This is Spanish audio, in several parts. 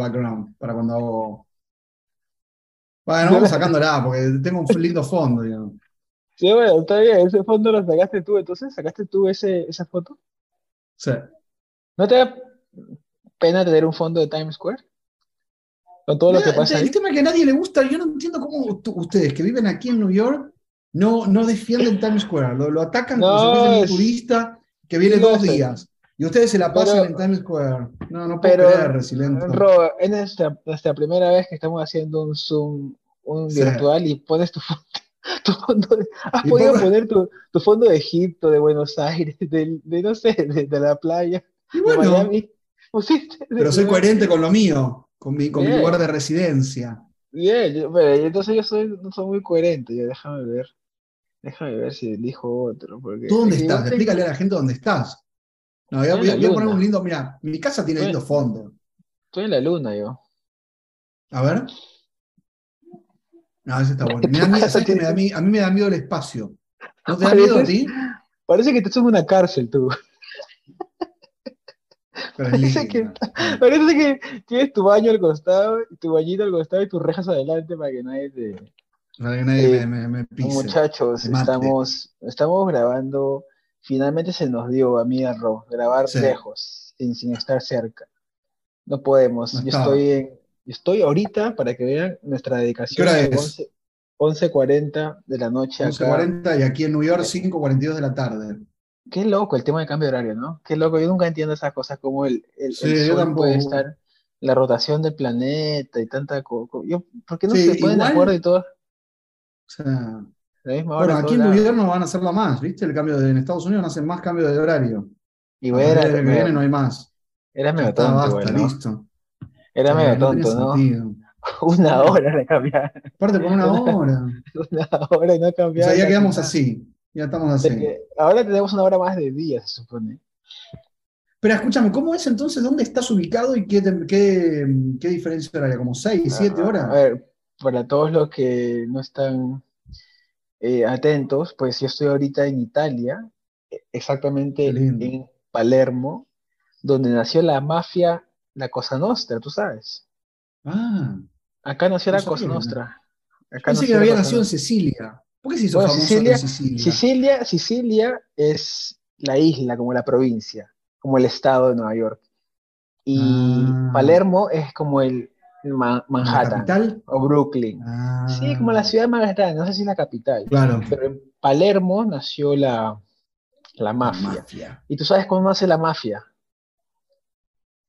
background para cuando hago. Bueno, vamos sacándola porque tengo un lindo fondo, digamos. Sí, bueno, está bien, ese fondo lo sacaste tú, entonces, ¿sacaste tú ese, esa foto? Sí. ¿No te da pena tener un fondo de Times Square? Con todo lo que pasa el ahí. tema que a nadie le gusta, yo no entiendo cómo ustedes que viven aquí en New York no, no defienden Times Square, lo, lo atacan como No, si fuese un turista que viene dos días. Y ustedes se la pasan Pero- en Times Square. No, no puedo Pero, creer, Resiliente. Es nuestra, nuestra primera vez que estamos haciendo un Zoom un Sí. virtual y pones tu fondo. Tu fondo de- has Y podido poner tu, tu fondo de Egipto, de Buenos Aires, de, de no sé, de, de la playa, Y de Miami. Pero soy coherente con lo mío, con mi, con mi Bien. lugar de residencia. Bien, yo- pero entonces yo soy, no soy muy coherente. Déjame ver. Déjame ver si elijo otro. Porque ¿Tú dónde estás? Explícale a la gente dónde estás. No, voy a, voy voy poner un lindo. Mira, mi casa tiene Estoy- lindo fondo. Estoy en la luna yo. A ver. No, ese está bueno. Me da Tu miedo, casa ¿sabes qué me da tiene- mí- a mí me da miedo el espacio. ¿No te da miedo a ti? Parece que estás en una cárcel tú. Parece que tienes tu baño al costado, tu bañito al costado y tus rejas adelante para que nadie te... Para que nadie Eh, me, me, me pise. Muchachos, estamos, estamos grabando. Finalmente se nos dio a mí y a Ro grabar Sí. lejos, sin, sin estar cerca. No podemos. No yo estoy en, yo estoy ahorita para que vean nuestra dedicación. ¿Qué hora es? 11 11:40 de la noche acá. 11.40 y aquí en New York 5.42 de la tarde. Qué loco el tema de cambio de horario, ¿no? Qué loco. Yo nunca entiendo esas cosas como el, el, Sí, el sol puede estar, la rotación del planeta y tanta cosa. ¿por qué no Sí, se ponen de acuerdo y todo? O sea, La misma hora bueno, en aquí en todos New lados. York no van a hacerlo más, ¿viste? El cambio de, en Estados Unidos no hacen más cambio de horario. Y A bueno, era, año que viene no hay más. era medio tonto, basta, igual, ¿no? listo. Era medio tonto, ¿no? sentido. Una hora de cambiar. Aparte por una hora. Una hora y no O cambiar. sea, ya quedamos así. Ya estamos así. Ahora tenemos una hora más de día, se supone. Pero escúchame, ¿cómo es entonces? ¿Dónde estás ubicado y qué, qué, qué diferencia horaria? ¿Como 6, 7 Ah, A horas? ver, para todos los que no están eh, atentos, pues yo estoy ahorita en Italia, eh, exactamente en Palermo, donde nació la mafia, la Cosa Nostra, tú sabes. Ah, Acá nació No la Cosa. Nostra. Acá pensé que había nacido en. Sicilia. ¿Por qué se hizo Bueno, famoso Sicilia- en Sicilia? Sicilia, Sicilia es la isla, como la provincia, como el estado de Nueva York. Y Ah. Palermo es como el Ma- ¿La Manhattan capital? o Brooklyn. Ah, Sí, como la ciudad más grande, no sé si es la capital. Claro. Pero en Palermo nació la, la mafia. Mafia. ¿Y tú sabes cómo nace la mafia?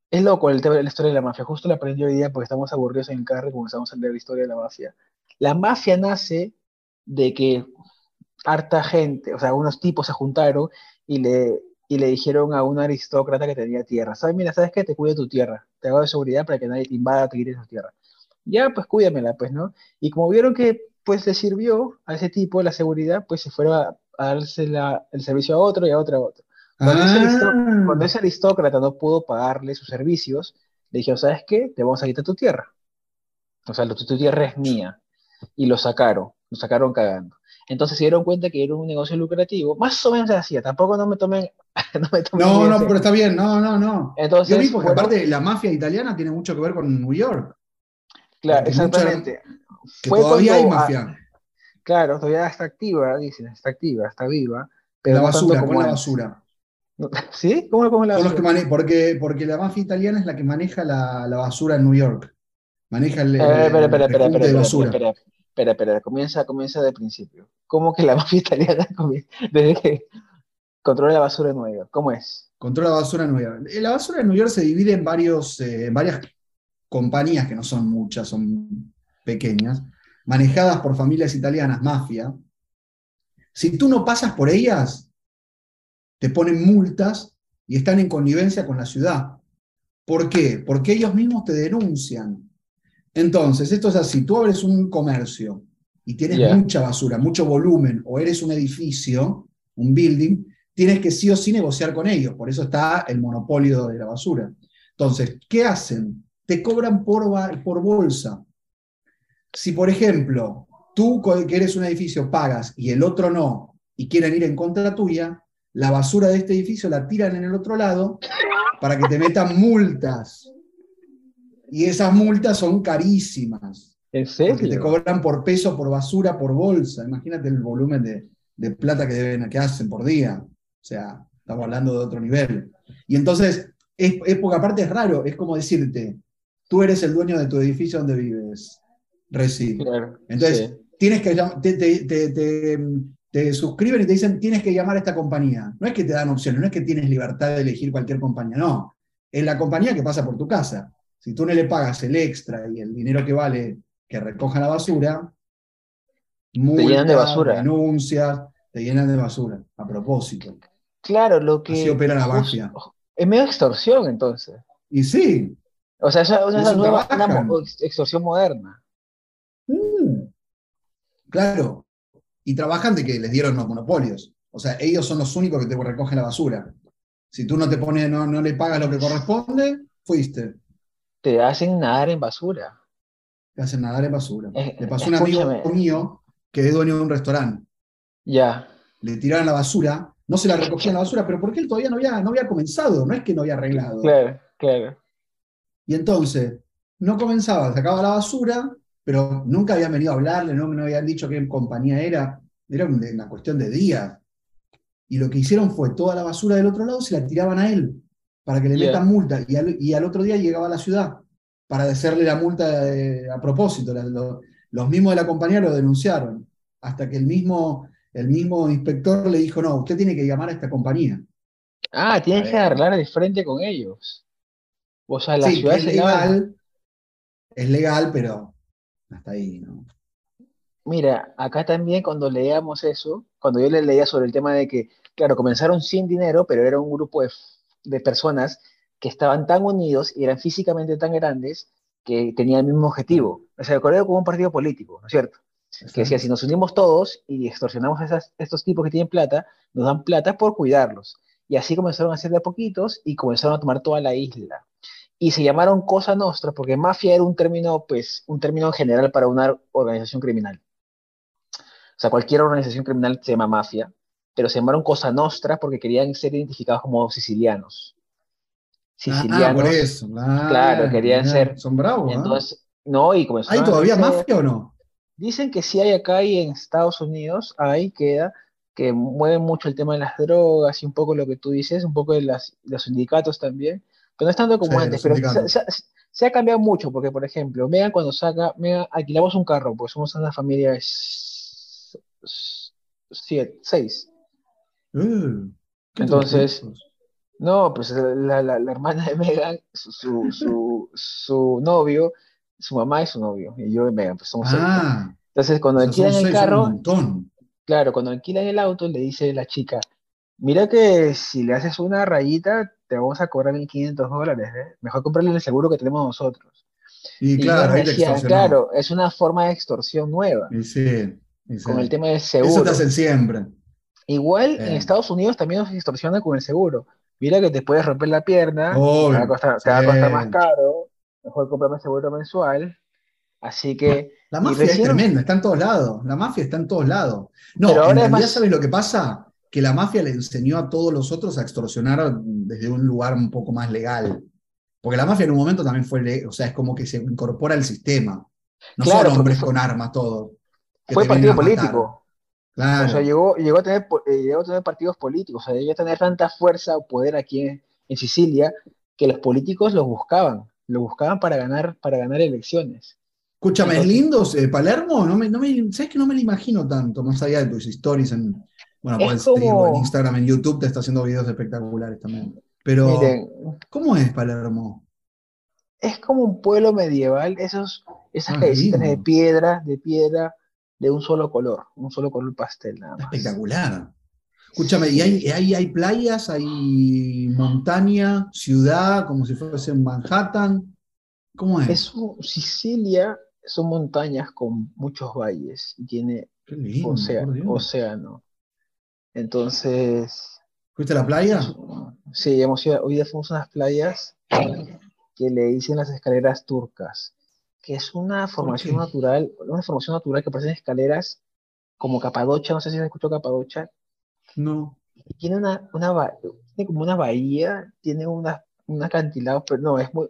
Es loco el tema de la historia de la mafia. Justo lo aprendí hoy día porque estamos aburridos en el carro y comenzamos a leer la historia de la mafia. La mafia nace de que harta gente, o sea, unos tipos se juntaron y le, y le dijeron a un aristócrata que tenía tierra, ¿sabes? Mira, ¿sabes qué? Te cuido tu tierra. Te hago de seguridad para que nadie te invada, te quite tu tierra. Ya, pues cuídamela, pues, ¿no? Y como vieron que, pues, le sirvió a ese tipo la seguridad, pues se fueron a, a darse la- el servicio a otro y a otro a otro. Cuando, ese aristó- Ah, cuando ese aristócrata no pudo pagarle sus servicios, le dijeron, ¿sabes qué? Te vamos a quitar tu tierra. O sea, tu, tu tierra es mía. Y lo sacaron, lo sacaron cagando. Entonces se dieron cuenta que era un negocio lucrativo. Más o menos hacía, tampoco no me tomen... no, me tomen no, pero está bien, no, no, no. Entonces, Yo vi porque aparte la mafia italiana tiene mucho que ver con New York, claro, porque mucha- exactamente. que Fue todavía hay cuando- mafia. claro, todavía está activa, dicen, está activa, está viva. Pero la no basura, como con la basura. ¿Sí? ¿Cómo, cómo la Son los que basura? mane- porque, porque la mafia italiana es la que maneja la, la basura en New York. Maneja el, el- Eh, espera, espera, el espera, espera, de espera, basura. espera, espera, espera, comienza, comienza de principio. ¿Cómo que la mafia italiana comie- desde que controla la basura en Nueva York? ¿Cómo es? Controla la basura en New York. La basura en New York se divide en varios, eh, en varias compañías, que no son muchas, son pequeñas, manejadas por familias italianas, mafia. Si tú no pasas por ellas, te ponen multas y están en connivencia con la ciudad. ¿Por qué? Porque ellos mismos te denuncian. Entonces, esto es así, tú abres un comercio y tienes mucha basura, mucho volumen, o eres un edificio, un building, tienes que sí o sí negociar con ellos, por eso está el monopolio de la basura. Entonces, ¿qué hacen? Te cobran por, por bolsa. Si, por ejemplo, tú que eres un edificio pagas y el otro no, y quieren ir en contra tuya, la basura de este edificio la tiran en el otro lado para que te metan multas. Y esas multas son carísimas. ¿En Porque serio? te cobran por peso, por basura, por bolsa. Imagínate el volumen de, de plata que deben, que hacen por día. O sea, estamos hablando de otro nivel. Y entonces, es, es porque aparte es raro, es como decirte, tú eres el dueño de tu edificio donde vives, Reci. Claro, Entonces, sí. tienes que te- te- te- te suscriben y te dicen tienes que llamar a esta compañía. No es que te dan opciones, no es que tienes libertad de elegir cualquier compañía, no. Es la compañía que pasa por tu casa. Si tú no le pagas el extra y el dinero que vale que recoja la basura, multas, llenan de basura. denuncias, te llenan de basura, a propósito. Claro, lo que Así opera la mafia. es medio extorsión entonces. Y sí, O sea, esa es una nueva una extorsión moderna. Mm. Claro. Y trabajan de que les dieron los monopolios. O sea, ellos son los únicos que te recogen la basura. Si tú no te pones, no, no le pagas lo que corresponde, fuiste. Te hacen nadar en basura. Te hacen nadar en basura. Le pasó a un amigo mío que es dueño de un restaurante. Ya. Le tiraron la basura, no se la recogían la basura, pero porque él todavía no había, no había comenzado, no es que no había arreglado. Claro, claro. Y entonces, no comenzaba, sacaba la basura, pero nunca habían venido a hablarle, no me habían dicho qué compañía era, era un- una cuestión de días. Y lo que hicieron fue toda la basura del otro lado se la tiraban a él, para que le metan multa. Y al, y al otro día llegaba a la ciudad, para hacerle la multa a propósito. La- lo- los mismos de la compañía lo denunciaron, hasta que el mismo, el mismo inspector le dijo, no, usted tiene que llamar a esta compañía. Ah, tienes que arreglar de frente con ellos. O sea, la Sí, ciudad es legal, es legal, pero hasta ahí, ¿no? Mira, acá también cuando leíamos eso, cuando yo le leía sobre el tema de que, claro, comenzaron sin dinero, pero era un grupo de, de personas que estaban tan unidos y eran físicamente tan grandes que tenían el mismo objetivo. O sea, recuerdo como un partido político, ¿no es cierto? Que decía, si nos unimos todos y extorsionamos a esas- estos tipos que tienen plata, nos dan plata por cuidarlos. Y así comenzaron a hacer de a poquitos y comenzaron a tomar toda la isla. Y se llamaron Cosa Nostra porque mafia era un término, pues, un término general para una organización criminal. O sea, cualquier organización criminal se llama mafia, pero se llamaron Cosa Nostra porque querían ser identificados como sicilianos. Sicilianos. Ah, por eso. Ah, Claro, querían ser- Son bravos. ¿ah? Entonces, no, y comenzaron ¿Hay todavía mafia o no? Dicen que sí hay acá y en Estados Unidos, ahí queda, que mueven mucho el tema de las drogas y un poco lo que tú dices, un poco de las, los sindicatos también, pero no es tanto como Sí, antes, pero se, sindicatos. se- se ha cambiado mucho, porque por ejemplo, Megan cuando saca, Megan, alquilamos un carro, pues somos una familia de siete, seis. Uh, ¿qué Entonces? No, pues la, la- la hermana de Megan, su, su, su, su novio, su mamá y su novio, y yo y Megan, pues somos. Ah, Entonces, cuando alquilan el carro. Claro, cuando alquilan el auto, le dice la chica, mira que si le haces una rayita, te vamos a cobrar 1.500 dólares, ¿eh? Mejor comprarle el seguro que tenemos nosotros. Y Y claro, decía, claro, es una forma de extorsión nueva, Y sí, y sí. con el tema del Eso seguro. te hacen siempre. Igual en. Estados Unidos también nos extorsionan con el seguro. Mira que te puedes romper la pierna, te Obvio, va a costar, te va a costar más caro, mejor comprarme seguro mensual. Así que, La mafia es tremenda, está en todos lados. La mafia está en todos lados. No, Pero en ahora realidad, más- ¿sabes lo que pasa? Que la mafia le enseñó a todos los otros a extorsionar desde un lugar un poco más legal. Porque la mafia en un momento también fue, o sea, es como que se incorpora al sistema. No Claro, son hombres fue- con armas todos. que fue partido político. Claro. O sea, llegó, llegó, a tener, eh, llegó a tener partidos políticos, o sea, llegó a tener tanta fuerza o poder aquí en, en Sicilia que los políticos los buscaban, los buscaban para ganar, para ganar elecciones. Escúchame, ¿es lindo eh, Palermo? No me, no me- ¿Sabes que no me lo imagino tanto? Más allá de tus stories en. Bueno, Es pues, como- en Instagram, en YouTube te está haciendo videos espectaculares también. Pero, Miren, ¿cómo es Palermo? es como un pueblo medieval, esos, esas Ah, de piedra, de piedra, de un solo color, un solo color pastel nada más. Espectacular. Escúchame, ¿y hay, hay, hay playas, hay montaña, ciudad, como si fuese en Manhattan? ¿Cómo es? Es un- Sicilia son montañas con muchos valles y tiene lindo, océano. Entonces, ¿Fuiste a la playa? Sí, hemos ido, hoy día fuimos a unas playas que le dicen las escaleras turcas, que es una formación natural, una formación natural que parecen escaleras como Capadocia, no sé si has escuchado Capadocia, No. tiene una, una tiene como una bahía, tiene una, un acantilado, pero no, es muy,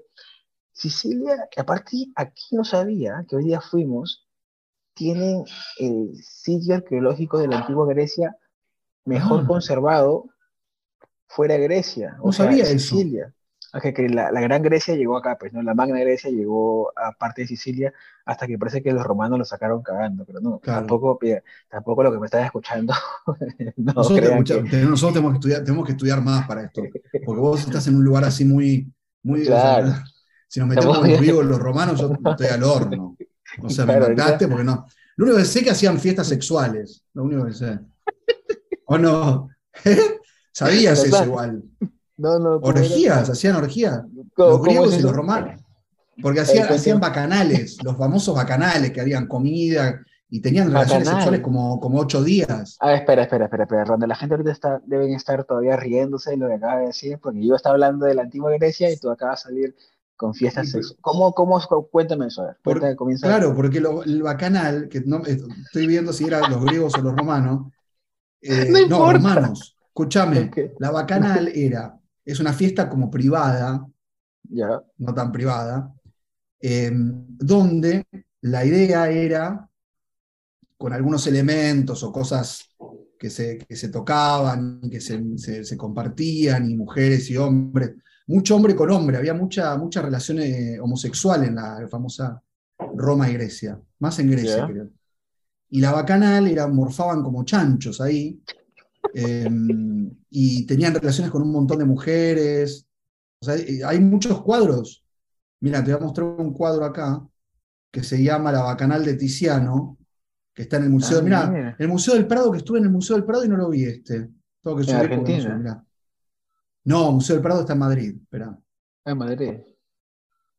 Sicilia, que aparte aquí no sabía que hoy día fuimos, tienen el sitio arqueológico de la antigua Grecia mejor Ah. conservado fuera de Grecia. O No sea, sabía eso. Sicilia. Aunque que la, la Gran Grecia llegó acá, pues, ¿no? La Magna Grecia llegó a parte de Sicilia hasta que parece que los romanos lo sacaron cagando, pero no, Claro. tampoco, tampoco lo que me estás escuchando, no Nosotros, crean escucha, que- te- nosotros tenemos, que estudiar, tenemos que estudiar más para esto, porque vos estás en un lugar así muy... muy o sea, Claro. si nos metemos con griegos, los romanos, yo estoy al horno. O sea, Claro, me mataste porque no. Lo único que sé es que hacían fiestas sexuales. Lo único que sé. ¿O no? Sabías eso igual. No, no, ¿cómo era? Orgías, hacían orgías. ¿Cómo- Los griegos es y los romanos. Porque hacían, hacían bacanales, los famosos bacanales que habían comida y tenían relaciones Bacanal. sexuales como, como ocho días. A ver, espera, espera, espera, espera, Ronda. La gente ahorita está, deben estar todavía riéndose de lo que acaba de decir, porque yo estaba hablando de la antigua Grecia y tú acabas de salir con fiestas Sí, sexuales. ¿Cómo, cómo, cuéntame eso? A ver, Por- comienza. Claro, porque lo- el bacanal, que no, eh, estoy viendo si eran los griegos o los romanos. eh, No importa. romanos. Escúchame, la bacanal era, es una fiesta como privada, no tan privada, eh, donde la idea era, con algunos elementos o cosas que se, que se tocaban, y que se, se- se compartían, y mujeres y hombres, mucho hombre con hombre, había mucha, mucha relación eh, homosexual en la famosa Roma y Grecia, más en Grecia creo. Y la bacanal era, morfaban como chanchos ahí, eh, y tenían relaciones con un montón de mujeres. O sea, hay- hay muchos cuadros. Mira, te voy a mostrar un cuadro acá que se llama La Bacanal de Tiziano, que está en el Museo. Ah, mira. el Museo del Prado, que estuve en el Museo del Prado y no lo vi este. Tengo que ¿En subir Argentina? mirá. No, Museo del Prado está en Madrid. Espera, en Madrid.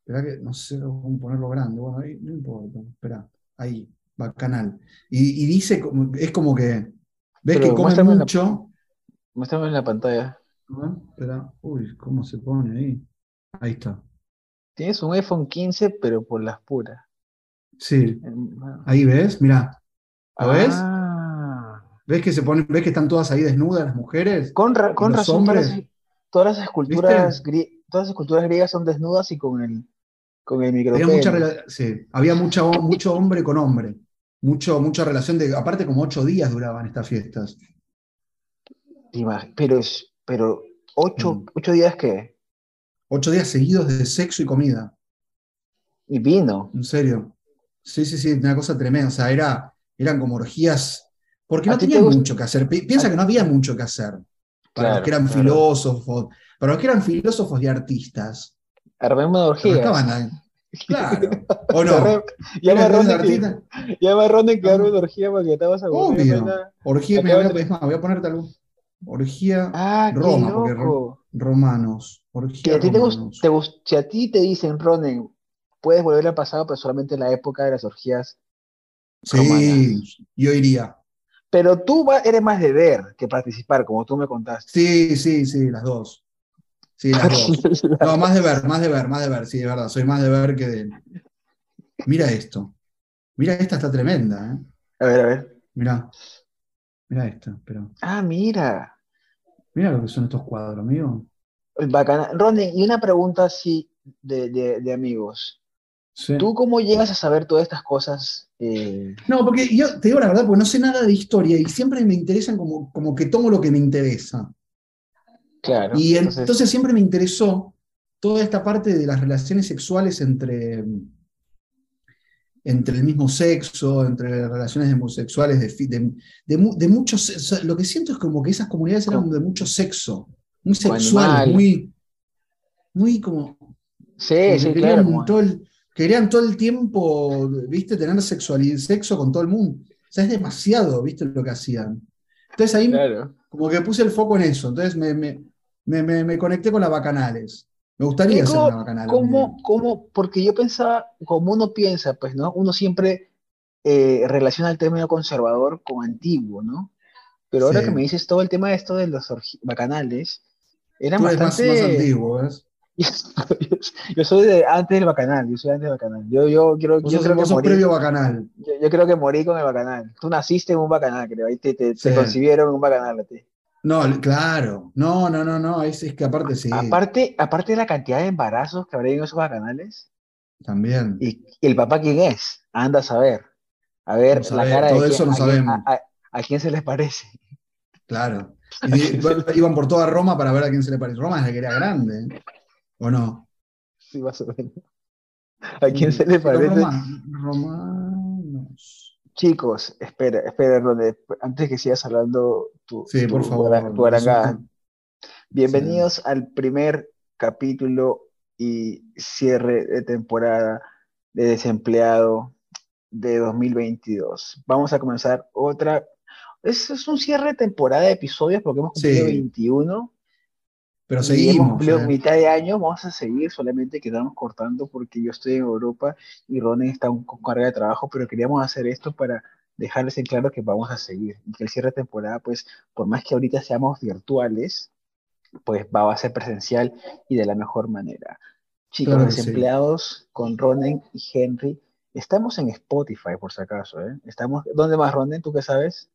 espera que no sé cómo ponerlo grande. Bueno, ahí no importa. Espera, ahí, Bacanal. Y, y dice, es como que, ves Pero que come la- mucho. Muéstrame en la pantalla. Ah, Espera, uy, ¿cómo se pone ahí? Ahí está. Tienes un iPhone 15, pero por las puras. Sí, ahí ves, mira. ¿Lo ves? Ah. ¿Ves que se ponen, ves que están todas ahí desnudas las mujeres? Con, ra- con los razón, todas hombres? las, todas las esculturas todas las esculturas griegas son desnudas y con el, con el Había micropene. mucha, rela- sí, había mucha, mucho hombre con hombre. Mucho, mucha relación de. Aparte, como ocho días duraban estas fiestas. Pero, es, pero ocho, Mm. ocho días que Ocho días seguidos de sexo y comida. y vino. En serio. Sí, sí, sí, una cosa tremenda. O sea, era, eran como orgías. Porque ¿A no te tenían mucho que hacer. Pi- Piensa ¿A- que no había mucho que hacer. Para los que eran claro. filósofos. Para los que eran filósofos y artistas. Armemos orgías. estaban. Claro. ¿O no? Llama a que, llama a arme una orgía porque estabas aburrido. Obvio. Orgía, mira, voy a- voy a ponerte algo. Orgía Ah, qué Roma, porque romanos. Si Orgía a ti te, romanos. si a ti te dicen, Ronen, puedes volver al pasado, pero solamente en la época de las orgías. Sí, romanas. yo iría. Pero tú va- eres más de ver que participar, como tú me contaste. Sí, sí, sí, las dos. Sí, las dos. No, más de ver, más de ver, más de ver, sí, de verdad. Soy más de ver que de. Mira esto. Mira, esta está tremenda, ¿eh? A ver, a ver. Mira. Mira esta, espera. Ah, mira. Mira lo que son estos cuadros, amigo. Bacana. Ronen, y una pregunta así de, de- de amigos. Sí. ¿Tú cómo llegas a saber todas estas cosas? eh, No, porque yo te digo la verdad, porque no sé nada de historia y siempre me interesan como, como que tomo lo que me interesa. Claro. Y en- entonces- entonces siempre me interesó toda esta parte de las relaciones sexuales entre, entre el mismo sexo, entre relaciones homosexuales, de, de, de mu- de muchos, o sea, lo que siento es como que esas comunidades eran Con- de mucho sexo, muy animales. muy, muy como, sí, sí, que claro. querían como- todo el, querían todo el tiempo, viste, tener sexualidad, sexo con todo el mundo. O sea, es demasiado, viste, lo que hacían. Entonces ahí claro. como que puse el foco en eso. Entonces me, me, me, me- me conecté con las bacanales. Me gustaría ¿Y hacer cómo- una bacanal. algún ¿Cómo? Porque yo pensaba, como uno piensa, pues, ¿no? Uno siempre eh, relaciona el término conservador con antiguo, ¿no? Pero ahora Sí. que me dices todo el tema de esto de los bacanales, eran Tú eres más, bastante... más antiguo, ¿ves? Yo soy de antes del bacanal, yo soy antes del bacanal. Yo, yo, quiero, yo sos, creo que morí, previo bacanal. yo, yo creo que morí con el bacanal. Tú naciste en un bacanal, creo. Ahí te, te, te Sí. concibieron en un bacanal. No, claro. No, no, no, no. Es, es que aparte sí. Aparte, aparte de la cantidad de embarazos que habría en esos bacanales, también. ¿Y el papá quién es? Anda a saber. A ver, No la cara todo de eso quién- no sabemos. a- a- a quién se les parece. Claro. Y iban por toda Roma para ver a quién se le parece. Roma es la que era grande, ¿eh? ¿o no? Sí, más o menos. ¿A quién se le parece? Roma- romanos. Chicos, espera, espera, Ronde, antes que sigas hablando tu, Sí, tu por favor. tu arangada. Bienvenidos Sí. al primer capítulo y cierre de temporada de desempleado de 2022. Vamos a comenzar otra. Es, es un cierre de temporada de episodios porque hemos cumplido Sí. 21 Pero y hemos seguimos. cumplido mitad de año. Vamos a seguir, solamente quedamos cortando porque yo estoy en Europa y Ronen está con carga de trabajo, pero queríamos hacer esto para dejarles en claro que vamos a seguir y que el cierre de temporada, pues, por más que ahorita seamos virtuales, pues va a ser presencial y de la mejor manera. Chicos, Claro que sí. desempleados con Ronen y Henry, estamos en Spotify, por si acaso, ¿eh? Estamos, ¿dónde más, Ronen? ¿Tú qué sabes?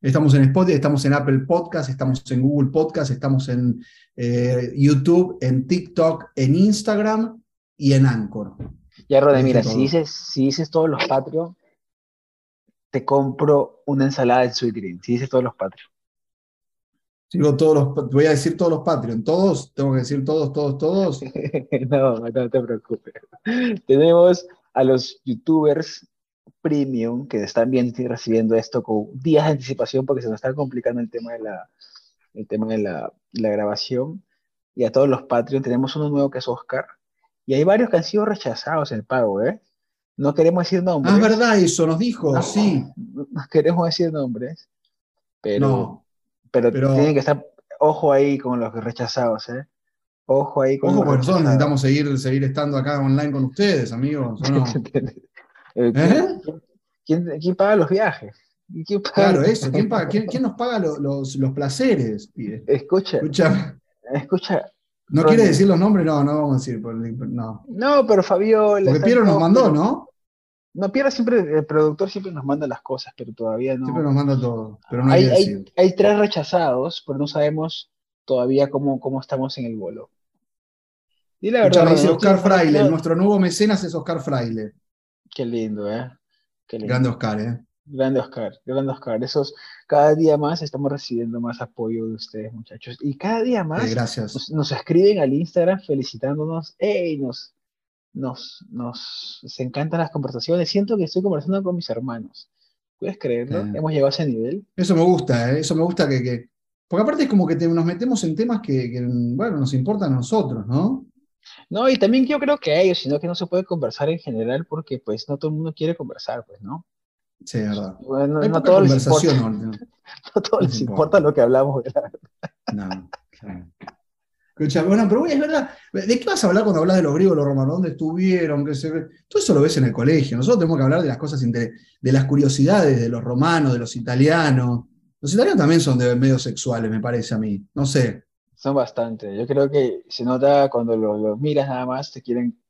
Estamos en Spotify, estamos en Apple Podcast, estamos en Google Podcast, estamos en eh, YouTube, en TikTok, en Instagram y en Anchor. Ya, Dije mira, todo. si dices, si dices todos los Patreon, te compro una ensalada de Sweet Green. Si dices todos los Patreon. Digo todos los, voy a decir todos los Patreon, todos, tengo que decir todos, todos, todos. no, no te preocupes. Tenemos a los youtubers premium que están viendo y recibiendo esto con días de anticipación porque se nos está complicando el tema de la, el tema de la, la grabación. Y a todos los Patreon tenemos uno nuevo que es Oscar. Y hay varios que han sido rechazados el pago, ¿eh? No queremos decir nombres. Ah, es verdad, eso nos dijo, No, sí. No queremos decir nombres. Pero, No, pero, pero- tienen que estar, ojo ahí con los rechazados, ¿eh? Ojo ahí con ojo, los porque nosotros rechazados. necesitamos seguir, seguir estando acá online con ustedes, amigos, ¿o no? Eh, ¿Eh? ¿quién, quién- quién paga los viajes? ¿Y quién paga- Claro, eso. ¿Quién, paga- quién- quién nos paga lo- los, los placeres? Escucha, Escucha, escucha. ¿no Ronnie. quiere decir los nombres? No, no vamos a decir. No. No, pero Fabiola. Porque Piero nos mandó, ¿no? No, Piero siempre, el productor siempre nos manda las cosas, pero todavía no. Siempre nos manda todo, pero no hay, hay, hay tres rechazados, pero no sabemos todavía cómo, cómo estamos en el vuelo. Y la verdad, dice Oscar Fraile, nuestro nuevo mecenas es Oscar Fraile. Qué lindo, ¿eh? Qué lindo. Grande Oscar, ¿eh? Grande Oscar, grande Oscar. Esos, cada día más estamos recibiendo más apoyo de ustedes, muchachos. Y cada día más Eh, gracias. nos, nos escriben al Instagram felicitándonos. ¡Ey! Nos, nos, nos, nos encantan las conversaciones. Siento que estoy conversando con mis hermanos. ¿Puedes creerlo? Eh. Hemos llegado a ese nivel. Eso me gusta, ¿eh? Eso me gusta que, que- Porque aparte es como que te- nos metemos en temas que, que, bueno, nos importan a nosotros, ¿no? No, y también yo creo que ellos, sino que no se puede conversar en general porque pues no todo el mundo quiere conversar, pues, ¿no? Sí, es verdad. Bueno, no, todos les importa, les importa lo que hablamos. ¿verdad? No, claro. Escucha, bueno, pero es verdad. ¿De qué vas a hablar cuando hablas de los griegos, los romanos? ¿Dónde estuvieron? ¿Qué se... Todo eso lo ves en el colegio. Nosotros tenemos que hablar de las cosas, de las curiosidades de los romanos, de los italianos. Los italianos también son de medios sexuales, me parece a mí. No sé. Son bastante. Yo creo que se nota cuando lo, lo miras nada más, te quieren.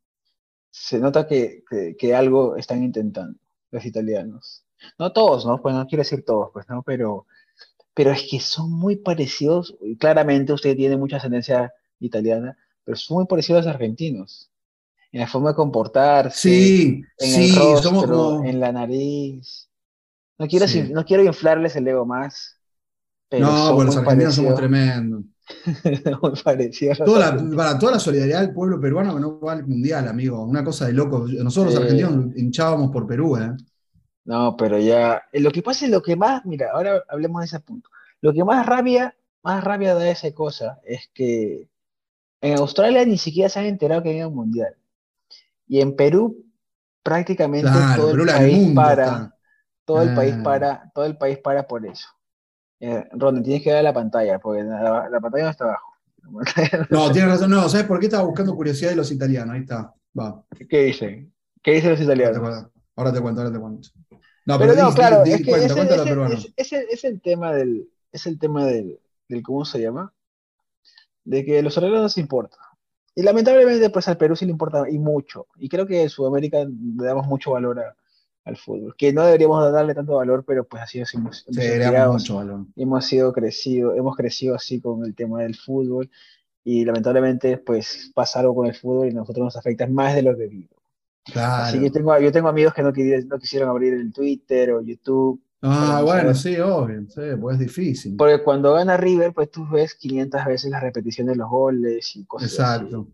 Se nota que, que, que algo están intentando los italianos. No todos, ¿no? Pues no quiero decir todos, pues, ¿no? Pero, pero es que son muy parecidos. y Claramente usted tiene mucha ascendencia italiana, pero son muy parecidos a los argentinos. En la forma de comportarse, Sí, en sí, el rostro, somos como. en la nariz. No quiero, Sí. no quiero inflarles el ego más, pero No, son porque los argentinos somos parecidos- tremendos. Toda la, para toda la solidaridad del pueblo peruano que no va al mundial, amigo. Una cosa de loco. Nosotros los argentinos hinchábamos por Perú, ¿eh? No, pero ya, eh, lo que pasa es lo que más, mira, ahora hablemos de ese punto. Lo que más rabia, más rabia da esa cosa es que en Australia ni siquiera se han enterado que hay un mundial. Y en Perú prácticamente Claro, todo el país para, está. todo el país Ah. para, todo el país para por eso. Eh, tienes que dar la pantalla, porque la, la pantalla no está abajo. No tienes razón. No, ¿sabes por qué estaba buscando curiosidad de los italianos? Ahí está. Va. ¿Qué dicen? ¿Qué dicen los italianos? ahora te cuento. ahora te cuento. No, Pero pero, no, di- claro, di- es que cuenta, es el tema del, es el tema del, del, ¿cómo se llama? De que los australianos no se importa. Y lamentablemente, pues al Perú sí le importa, y mucho. Y creo que en Sudamérica le damos mucho valor a- al fútbol. Que no deberíamos darle tanto valor, pero pues así hemos, hemos mucho valor. hemos sido crecido, hemos crecido así con el tema del fútbol. Y lamentablemente, pues pasa algo con el fútbol y a nosotros nos afecta más de lo debido. Claro. Así que yo tengo, yo tengo amigos que no, quisieron, no quisieron abrir el Twitter o YouTube. Ah, bueno, sí, obvio, sí, pues es difícil. Porque cuando gana River, pues tú ves 500 veces la repetición de los goles y cosas Exacto.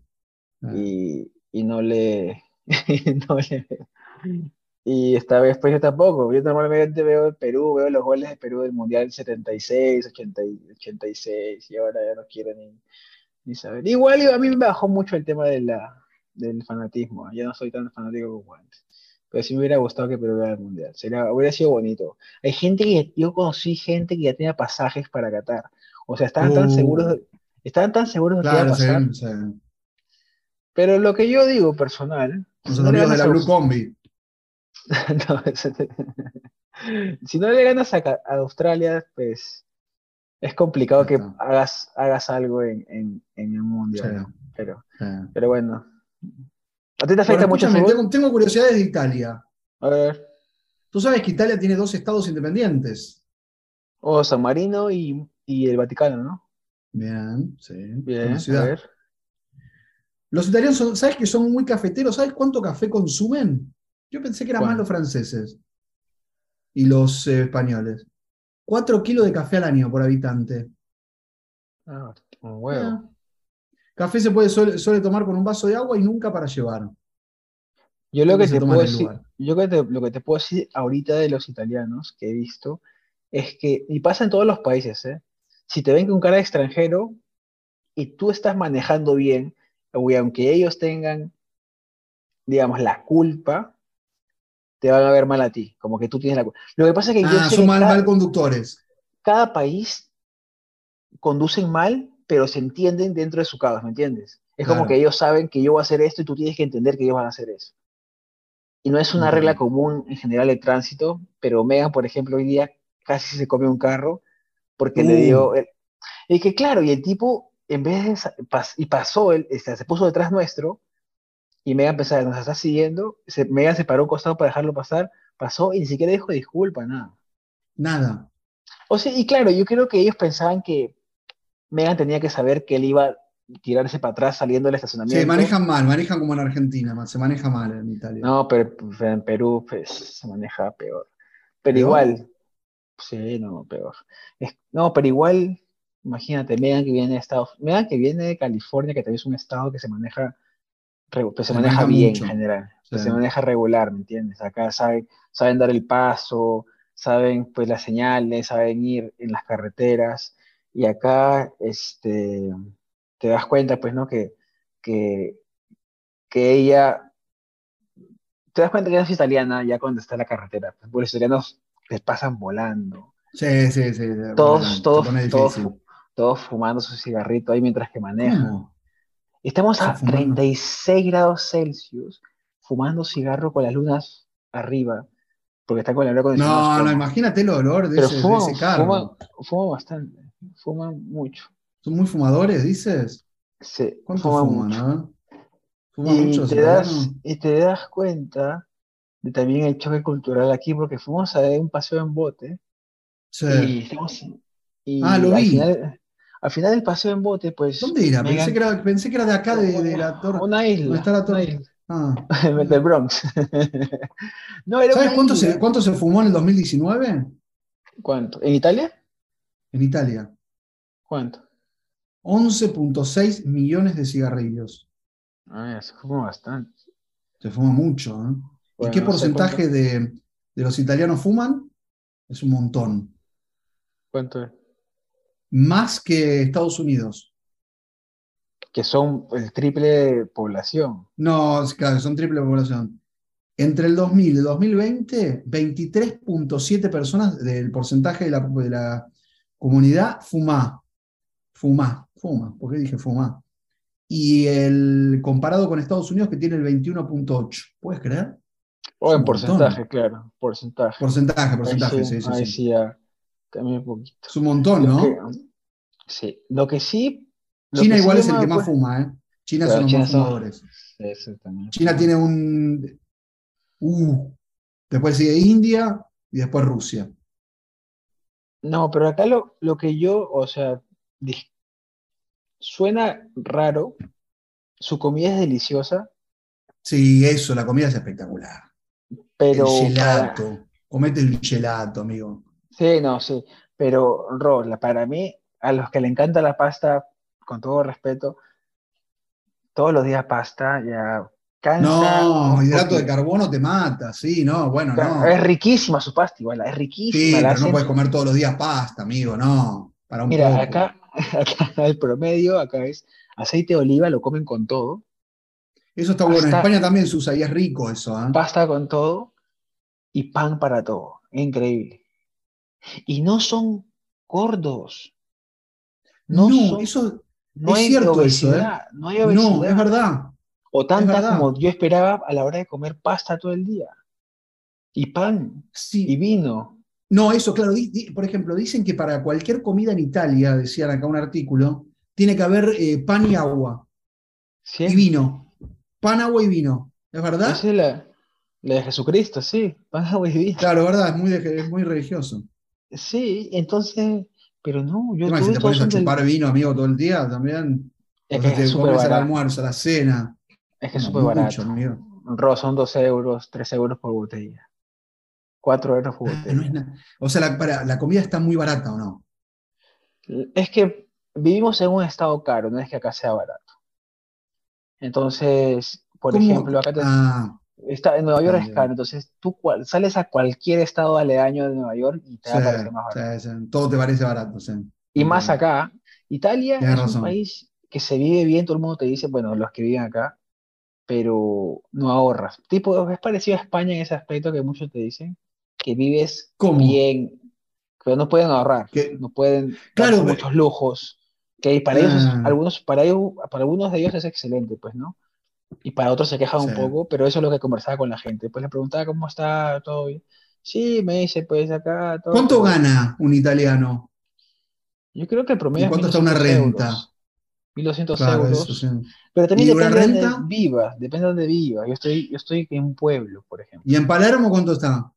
así. Y, y no le... y no le- Y esta vez, pues yo tampoco. Yo normalmente veo el Perú, veo los goles de Perú del Mundial 76, 80 y 86, y ahora ya no quiero ni, ni saber. Igual a mí me bajó mucho el tema de la, del fanatismo. Ya no soy tan fanático como antes. Pero sí me hubiera gustado que Perú gane el Mundial. Sería, hubiera sido bonito. Hay gente que, yo conocí gente que ya tenía pasajes para Qatar. O sea, estaban tan Uh. seguros estaban tan seguros de que iba a Claro, sí, pasar. sí. Pero lo que yo digo personal, Los amigos de la Blue Combi. No, si no le ganas a, Australia, pues es complicado que hagas, hagas algo en, en, en el mundial, Sí. Pero, Sí. pero bueno. ¿A ti te afecta Bueno, mucho tengo, tengo curiosidades de Italia. A ver. Tú sabes que Italia tiene dos estados independientes. O San Marino y, y el Vaticano, ¿no? Bien, sí. Bien, a ver. Los italianos, son, ¿sabes que son muy cafeteros? ¿Sabes cuánto café consumen? Yo pensé que eran más los franceses y los eh, españoles. Cuatro kilos de café al año por habitante. Ah, un huevo. Ah. Café se puede suele, suele tomar con un vaso de agua y nunca para llevar. Yo lo que te puedo decir, lugar. yo que te- lo que te puedo decir ahorita de los italianos que he visto es que, y pasa en todos los países, ¿eh? Si te ven con cara de extranjero y tú estás manejando bien, y aunque ellos tengan, digamos, la culpa, te van a ver mal a ti, como que tú tienes la culpa. Lo que pasa es que Ah, son mal, cada, mal conductores. cada país conducen mal, pero se entienden dentro de su caos, ¿me entiendes? Es como que ellos saben que yo voy a hacer esto y tú tienes que entender que ellos van a hacer eso. Y no es una regla Entiendo. común en general de tránsito, pero Megan, por ejemplo, hoy día casi se come un carro porque le Uh. dio... el- Y que claro, y el tipo, en vez de... pas- y pasó, él, este, se puso detrás nuestro, y Megan pensaba, nos está siguiendo, se, Megan se paró un costado para dejarlo pasar, pasó y ni siquiera dijo disculpa, nada. Nada. O sea, y claro, yo creo que ellos pensaban que Megan tenía que saber que él iba a tirarse para atrás saliendo del estacionamiento. Se manejan mal, manejan como en Argentina, se maneja mal en Italia. No, pero pues, en Perú pues, se maneja peor. Pero ¿Peor? igual, sí, no, peor. Es- no, pero igual, imagínate, Megan que viene de Estados Megan que viene de California, que también es un estado que se maneja, pues, se Se maneja maneja bien mucho. en general, Sí. se maneja regular, ¿me entiendes? Acá saben, saben dar el paso, saben pues las señales, saben ir en las carreteras, y acá, este, te das cuenta, pues, ¿no? Que, que, que ella te das cuenta que ella es italiana ya cuando está en la carretera. pues, los italianos les pasan volando. Sí, sí, sí. Todos, bueno, todos, todos, fumando su cigarrito ahí mientras que manejan. Estamos a Todos fumando. 36 grados Celsius fumando cigarro con las lunas arriba, porque está con el aire acondicionado. No, no, imagínate el olor de Pero ese, de ese carro. fuman, fuman bastante, fuman mucho. ¿Son muy fumadores, dices? Sí, ¿Cuánto fuman fuman, mucho. ah? ¿Fuman Y mucho te, das, y te das cuenta de también el choque cultural aquí, porque fuimos a un paseo en bote Sí. y, estamos- y Ah, lo vi. final, al final del paseo en bote, pues ¿Dónde era? Pensé que era, pensé que era de acá, de, de la torre. una isla, ¿Dónde está la torre? Ah. del Bronx. no, era ¿Sabes cuánto isla. se, cuánto se fumó en el 2019? ¿Cuánto? ¿En Italia? En Italia. ¿Cuánto? 11.6 millones de cigarrillos. Ah, se fuma bastante. Se fuma mucho, ¿eh? ¿Y qué no sé porcentaje de, de los italianos fuman? Es un montón. ¿Cuánto es? Más que Estados Unidos. Que son el triple de población. No, claro, son triple población. Entre el 2000 y el 2020, 23.7 personas del porcentaje de la, de la comunidad fuma. Fuma, fuma. ¿Por qué dije fuma? Y el comparado con Estados Unidos, que tiene el 21.8. ¿Puedes creer? O Es en porcentaje, montón. claro. Porcentaje. Porcentaje, porcentaje, sí, sí, sí, ahí sí. sí ya un poquito. Es un montón, ¿no? que- sí, lo que sí. lo China que igual es el que más fuma, ¿eh? China son los China más son- fumadores. Eso también. China tiene un... Uh, después sigue India y después Rusia. No, pero acá lo, lo que yo, o sea, suena raro. Su comida es deliciosa, Sí, eso, la comida es espectacular. Pero el para- gelato. Comete el gelato, amigo. Sí, no, sí. Pero, Ro, la- para mí, a los que le encanta la pasta, con todo respeto, todos los días pasta ya cansa. No, hidrato de carbono te mata, sí, no, bueno, no. Es riquísima su pasta, igual, es Sí, riquísima. la pero no puedes comer todos los días pasta, amigo, no. Para un Mira, poco. acá, acá el promedio, acá es aceite de oliva, lo comen con todo, Eso está bueno. En España también se usa y es rico eso, ¿eh? pasta con todo y pan para todo. Increíble. Y no son gordos. No, No, son- eso no es hay cierto eso, ¿eh? no hay obesidad. no, es verdad. O tanta verdad. como yo esperaba a la hora de comer pasta todo el día. Y pan, Sí. y vino. No, eso, claro. di- di- por ejemplo, dicen que para cualquier comida en Italia, decían acá un artículo, tiene que haber eh, pan y agua. ¿sí? Y vino. Pan, agua y vino. ¿Es verdad? Esa es la, la de Jesucristo, sí. Pan, agua y vino. Claro, verdad, es muy, de- es muy religioso. Sí, entonces, pero no, yo Encima, si te pones a son del- chupar vino, amigo, todo el día, también. Es o que sea, te es comes al barato. almuerzo, a la cena. Es que es súper barato. amigo. Ro, son 2 euros, 3 euros por botella. 4 euros por Ah, botella. no O sea, la, para- la comida está muy barata, ¿o no? Es que vivimos en un estado caro, no es que acá sea barato. Entonces, por ¿Cómo? ejemplo, acá te- Ah, está, en Nueva York es caro, entonces tú cual- sales a cualquier estado aledaño de Nueva York y te va a parecer más barato. sí, sí, todo te parece barato, sí. Y más acá, Italia Tienes es un razón. país que se vive bien, todo el mundo te dice, bueno, los que viven acá, pero no ahorras. Tipo, es parecido a España en ese aspecto que muchos te dicen, que vives ¿Cómo? bien, pero no pueden ahorrar, Que- no pueden Claro, darse muchos lujos, que para ellos, Ah. algunos, para ellos, para algunos de ellos es excelente, pues, ¿no? Y para otros se quejan un poco, pero eso es lo que conversaba con la gente. Pues le preguntaba cómo está, todo bien. Sí, me dice, pues acá todo. ¿Cuánto gana un italiano? Yo creo que el promedio ¿Y es cuánto está una 1200 renta? euros. 1200 Claro, euros. eso sí. Pero también ¿Y una depende de renta? donde viva, depende de viva. Yo estoy, yo estoy en un pueblo, por ejemplo. ¿Y en Palermo cuánto está?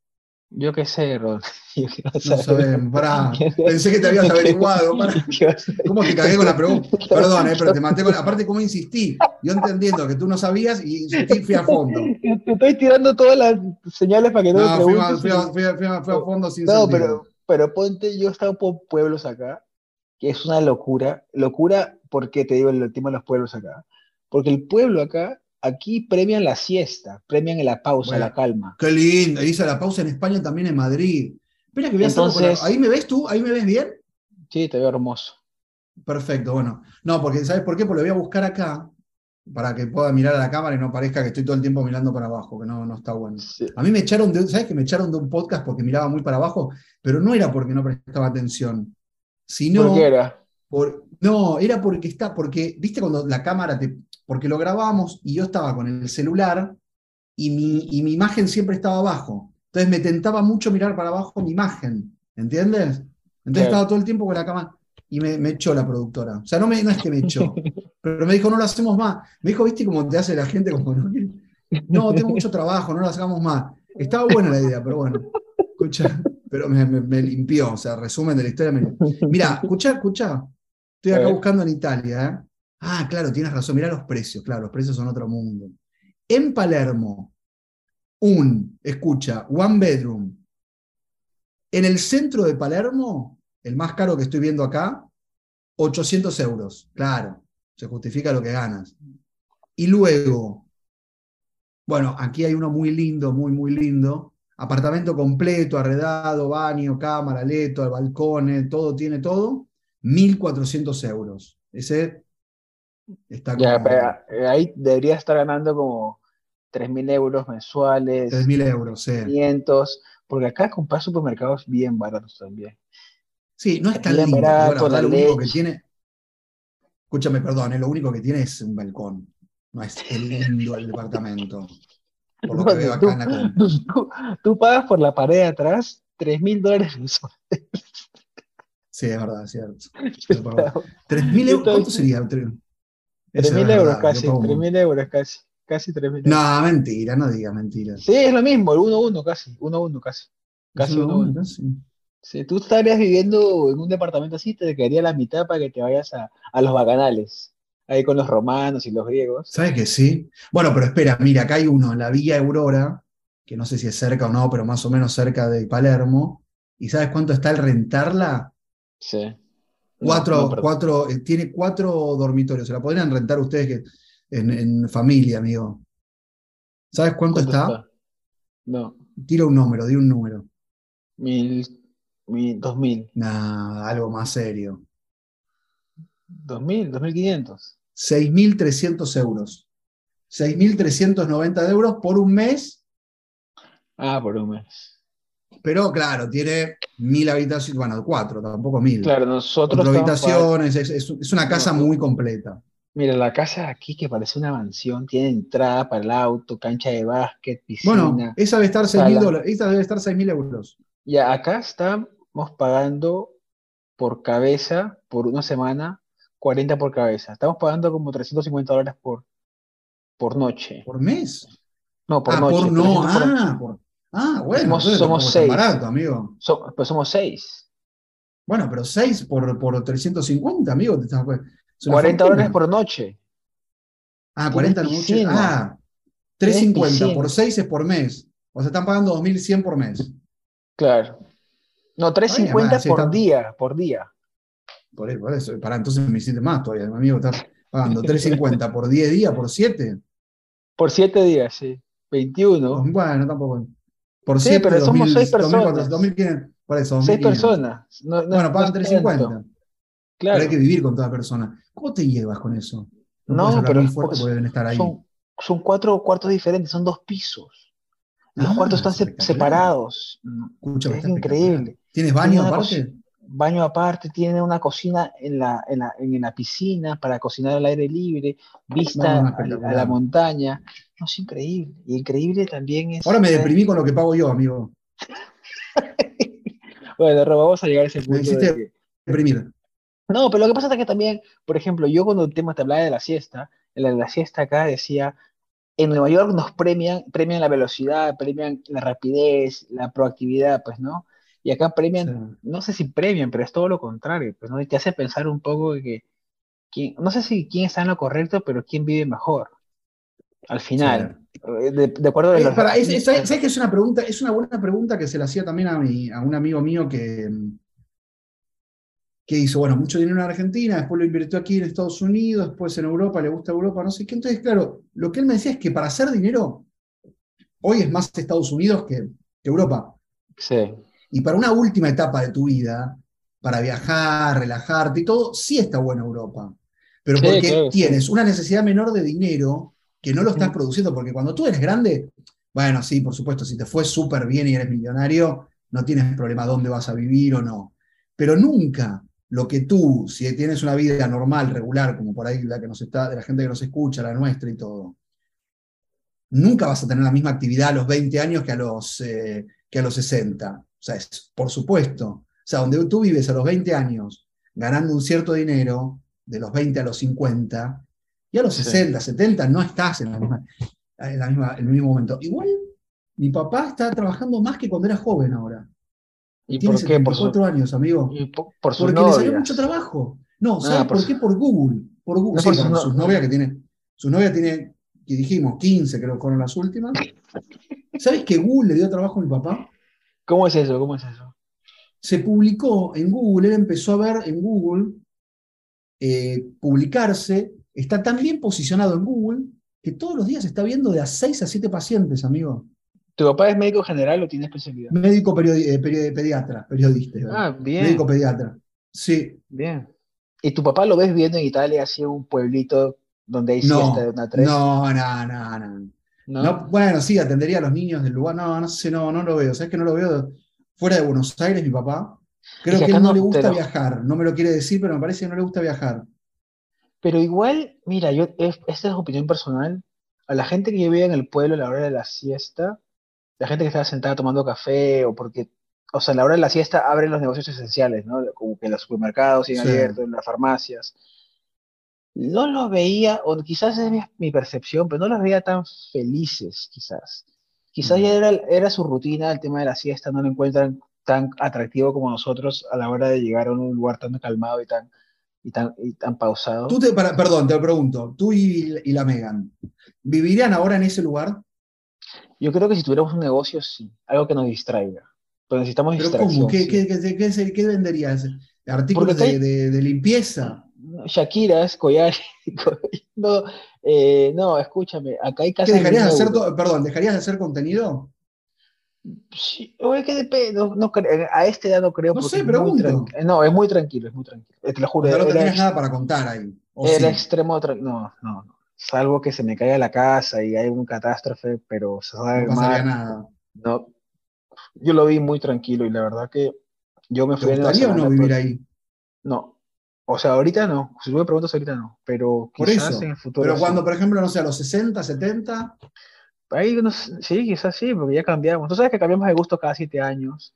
Yo qué sé, Rod. Yo No sabemos, pará. Pensé que te habías averiguado. pará. ¿Qué vas a- ¿Cómo te cagué con la pregunta? Perdón, eh, pero te maté con la. Aparte, ¿cómo insistí? Yo entendiendo que tú no sabías y insistí, fui a fondo. Te estoy tirando todas las señales para que no, No, fui a, preguntes. fui a- fui a- fui a- fui a fondo sin No, sentido. pero, pero ponte, yo he estado por pueblos acá, que es una locura. Locura, porque te digo el tema de los pueblos acá? Porque el pueblo acá, aquí premian la siesta, premian la pausa, Bueno. la calma. Qué lindo. Hice la pausa en España también en Madrid. Espera que voy a Entonces- ¿Ahí me ves tú? ¿Ahí me ves bien? Sí, te veo hermoso. Perfecto, bueno. No, porque ¿sabes por qué? Porque lo voy a buscar acá para que pueda mirar a la cámara y no parezca que estoy todo el tiempo mirando para abajo, que no, no está bueno. Sí. A mí me echaron de, ¿sabes que me echaron de un podcast porque miraba muy para abajo? Pero no era porque no prestaba atención, sino ¿Por qué era? por- no, era porque está, porque, viste cuando la cámara te, porque lo grabamos y yo estaba con el celular y mi, y mi imagen siempre estaba abajo. Entonces me tentaba mucho mirar para abajo mi imagen, ¿entiendes? Entonces estaba todo el tiempo con la cámara y me, me echó la productora. O sea, no, me, no es que me echó, pero me dijo, no lo hacemos más. Me dijo, viste cómo te hace la gente como, no, tengo mucho trabajo, no lo hagamos más. Estaba buena la idea, pero bueno, escucha, pero me, limpió, o sea, resumen de la historia. Mira, escucha, escucha, estoy acá buscando en Italia, ¿eh? Ah, claro, tienes razón, mira los precios, claro, los precios son otro mundo. En Palermo, un, escucha, one bedroom, en el centro de Palermo, el más caro que estoy viendo acá, 800 euros, claro, se justifica lo que ganas. Y luego, bueno, aquí hay uno muy lindo, muy, muy lindo, apartamento completo, arredado, baño, cámara, leto, balcones, todo tiene todo, 1.400 euros. Ese está como Ya, pero, eh, ahí debería estar ganando como 3.000 euros mensuales, 3.000 euros, sí. 500, porque acá comprar supermercados bien baratos también. Sí, no es tan lindo. barato, lo único que leche. tiene, escúchame, perdón, eh, lo único que tiene es un balcón. No es lindo el departamento. Por lo que veo acá en la compra. Tú, tú- tú pagas por la pared de atrás 3.000 dólares mensuales. Sí, es verdad, es cierto. Es verdad. 3.000 euros, ¿cuánto sería? Tre- Eso es 3.000 euros casi, yo pago- 3.000 euros casi, casi 3.000 euros. No, mentira, no diga mentiras. Sí, es lo mismo, el 1-1 casi, 1-1 casi. Casi Eso, 1-1. casi. Si tú estarías viviendo en un departamento así, te quedaría la mitad para que te vayas a, a los bacanales, ahí con los romanos y los griegos. ¿Sabes que sí? Bueno, pero espera, mira, acá hay uno, la Villa Aurora, que no sé si es cerca o no, pero más o menos cerca de Palermo. ¿Y sabes cuánto está el rentarla? Sí. Cuatro, No, cuatro, eh, tiene cuatro dormitorios. Se la podrían rentar ustedes que, en, en familia, amigo. ¿Sabes cuánto, ¿Cuánto está? está? No, Tira un número, di un número. mil, mil, dos mil, Nada, algo más serio. dos mil, dos mil quinientos. 6.300 euros. 6.390 euros por un mes, Ah, por un mes. Pero claro, tiene mil habitaciones, bueno, cuatro, tampoco mil. Claro, nosotros Cuatro habitaciones, es, es- es una casa No, muy completa. Mira, la casa aquí que parece una mansión, tiene entrada para el auto, cancha de básquet, piscina. Bueno, esa debe estar 6.000 sala. dólares, esa debe estar 6.000 euros. Ya acá estamos pagando por cabeza, por una semana, 40 por cabeza. Estamos pagando como 350 dólares por, por noche. ¿Por mes? No, por ah, noche. por no, 300 por- ah, por- ah, bueno, Somos- somos seis. barato, amigo. so- pues somos seis. Bueno, pero 6 por, por 350, amigo. te estás- es una 40 fortuna. dólares por noche. Ah, tiene 40 no mucho. piscina. Ah, 350 piscina. por 6 es por mes. O sea, están pagando 2.100 por mes. Claro. No, 350 además, sí, por día, por día. Por eso, por eso. Pará, entonces me hiciste más todavía, amigo. Estás pagando 350 por 10 días, por 7. Por 7 días, sí. 21. Bueno, tampoco. Por Sí, 7, pero somos seis personas. 2.500. Por eso, 6 2.500. personas. No- no- Bueno, no pagan es 350. tanto. Pero Claro. hay que vivir con toda persona. ¿Cómo te llevas con eso? No, pero muy es fuerte porque porque deben estar ahí. Son, son cuatro cuartos diferentes, son dos pisos. Los Ah, cuartos están separados. Es increíble. ¿Tienes Tiene baño aparte? Baño aparte, tiene una cocina en la, en la, en la piscina para cocinar al aire libre, vista No, no, a- la montaña. No, es increíble. Y increíble también es. Ahora me deprimí con lo que pago yo, amigo. Bueno, Rob, vamos a llegar a ese Me punto. de que- deprimir. No, pero lo que pasa es que también, por ejemplo, yo cuando el tema te hablaba de la siesta, en la, la siesta acá decía, en Nueva York nos premian, premian la velocidad, premian la rapidez, la proactividad, pues, ¿no? Y acá premian, Sí. no sé si premian, pero es todo lo contrario, pues, ¿no? Y te hace pensar un poco de que, quién- no sé si quién está en lo correcto, pero quién vive mejor, al final, eh, de, de acuerdo a Eh, los- pará, es- es- ¿sabes sabes que es una pregunta? Es una buena pregunta que se le hacía también a, mi, a un amigo mío que, que hizo, bueno, mucho dinero en Argentina, después lo invirtió aquí en Estados Unidos, después en Europa, le gusta Europa, no sé qué. Entonces, claro, lo que él me decía es que para hacer dinero, hoy es más Estados Unidos que, que Europa. Sí, Y para una última etapa de tu vida, para viajar, relajarte y todo, sí está buena Europa. Pero Sí, porque claro, sí. tienes una necesidad menor de dinero que no lo estás produciendo, porque cuando tú eres grande, bueno, sí, por supuesto, si te fue súper bien y eres millonario, no tienes problema dónde vas a vivir o no. Pero nunca lo que tú, si tienes una vida normal, regular, como por ahí la que nos está, de la gente que nos escucha, la nuestra y todo, nunca vas a tener la misma actividad a los 20 años que a los, eh, que a los 60. O sea, es, por supuesto. O sea, donde tú vives a los 20 años ganando un cierto dinero, de los 20 a los 50, y a los Sí. 60, 70 no estás en, la misma, en, la misma, en el mismo momento. Igual, mi papá está trabajando más que cuando era joven ahora. ¿y Tiene por qué? Por, su- 74 años, amigo. y por, por sus Porque le salió mucho trabajo. No, Ah, ¿sabes por por su- qué? Por Google. Por Google. No, Sí, por sus bueno, no- sus novias que tiene, su novia tiene, que dijimos, 15 creo que fueron las últimas. ¿Sabes que Google le dio trabajo a mi papá? ¿Cómo es eso? ¿Cómo es eso? Se publicó en Google, él empezó a ver en Google eh, publicarse, está tan bien posicionado en Google que todos los días está viendo de a 6 a 7 pacientes, amigo. ¿Tu papá es médico general o tiene especialidad? Médico periodi- eh, peri- pediatra, periodista. Ah, bien. Médico pediatra. Sí, Bien. ¿Y tu papá lo ves viendo en Italia, así un pueblito donde hay no, siesta de una tres? no, no, no, no. ¿No? No, bueno, sí, atendería a los niños del lugar. No, no sé, no, no lo veo. ¿Sabes que no lo veo fuera de Buenos Aires, mi papá? Creo Es que él no no, le gusta pero- viajar. No me lo quiere decir, pero me parece que no le gusta viajar. Pero igual, mira, yo, es- esta es opinión personal. A la gente que yo veía en el pueblo a la hora de la siesta, la gente que estaba sentada tomando café o porque, o sea, a la hora de la siesta abren los negocios esenciales, ¿no? Como que los supermercados siguen Sí. abiertos, las farmacias. No los veía, o quizás es mi, mi percepción, pero no los veía tan felices, quizás. Quizás ya era, era su rutina, el tema de la siesta, no lo encuentran tan atractivo como nosotros a la hora de llegar a un lugar tan calmado y tan, y tan, y tan pausado. Tú te, para- perdón, te lo pregunto, tú y, y la Megan, ¿vivirían ahora en ese lugar? Yo creo que si tuviéramos un negocio, sí, algo que nos distraiga. Pero necesitamos ¿Pero distracción. cómo? ¿Qué, sí. qué, qué, qué, venderías? ¿Artículos de, de- de limpieza? Shakiras, collares, no, eh, no, escúchame, acá hay ¿Qué casas de dejarías de hacer, perdón, ¿dejarías de hacer contenido? Sí, o es que depende, no, no cre- a esta edad no creo No sé, es pregunto. tranqui- no, es muy tranquilo, es muy tranquilo. Eh, Te lo juro, sea, no ex- nada para contar ahí. ¿o era sí? extremo, no, no, no. Salvo que se me caiga la casa y hay un catástrofe, pero se va No el pasaría mar, nada. no. Yo lo vi muy tranquilo y la verdad que yo me ¿Te fui Nueva gustaría o no vivir por- ahí? No, o sea, ahorita no. Si tú me preguntas ahorita no, pero Por quizás eso. en el futuro Pero sí. cuando, por ejemplo, no sé, a los 60, 70, Ahí no sí, quizás sí, porque ya cambiamos. Tú sabes que cambiamos de gusto cada siete años.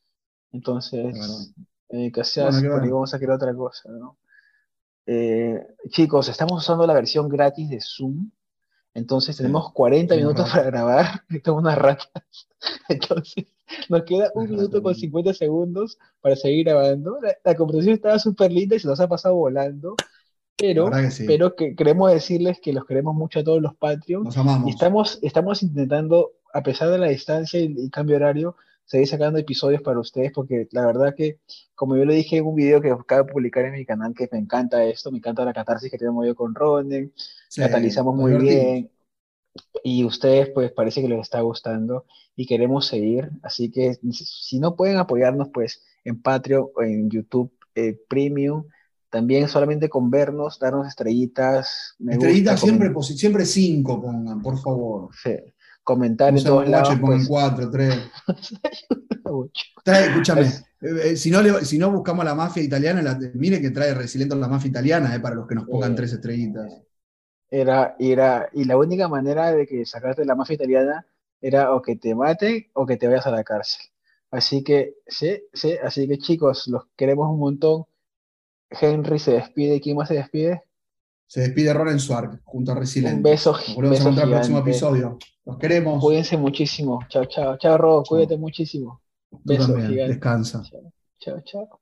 Entonces, eh, quizás Bueno, bueno. vamos a querer otra cosa, ¿no? Eh, chicos, estamos usando la versión gratis de Zoom. Entonces tenemos 40 somos minutos para grabar. Estamos unas ratas. Entonces, nos queda un minuto con sí. 50 segundos para seguir grabando. La, la conversación estaba súper linda y se nos ha pasado volando. la Pero, que sí. pero que queremos decirles que los queremos mucho a todos los Patreons. Nos Y amamos. estamos, estamos intentando, a pesar de la distancia y el cambio horario, seguir sacando episodios para ustedes, porque la verdad que, como yo le dije en un video que acabo de publicar en mi canal, que me encanta esto, me encanta la catarsis que tenemos yo con Ronen, Sí, catalizamos muy bien, y ustedes pues parece que les está gustando y queremos seguir, así que si no pueden apoyarnos pues en Patreon o en YouTube eh, Premium, también solamente con vernos, darnos estrellitas, me Estrellitas gusta, siempre, posi- siempre cinco pongan, por favor. sí, comentar No en todos lados, pues, cuatro, tres. Trae, escúchame, Es- eh, eh, si, no le- si no buscamos la mafia italiana, la- mire que trae Resiliento la mafia italiana, eh, para los que nos pongan tres estrellitas. Era, era, y la única manera de que sacarte de la mafia italiana era o que te maten o que te vayas a la cárcel. Así que, sí, sí, así que chicos, los queremos un montón. Henry se despide, ¿quién más se despide? Se despide Ronen Swark junto a Resiliente. Un beso, Nos volvemos a beso encontrar el próximo episodio. Los queremos. Cuídense muchísimo. Chao, chao. Chao, Ro, cuídate muchísimo. Tú Beso también. gigante. Descansa. Chao, chao, chao.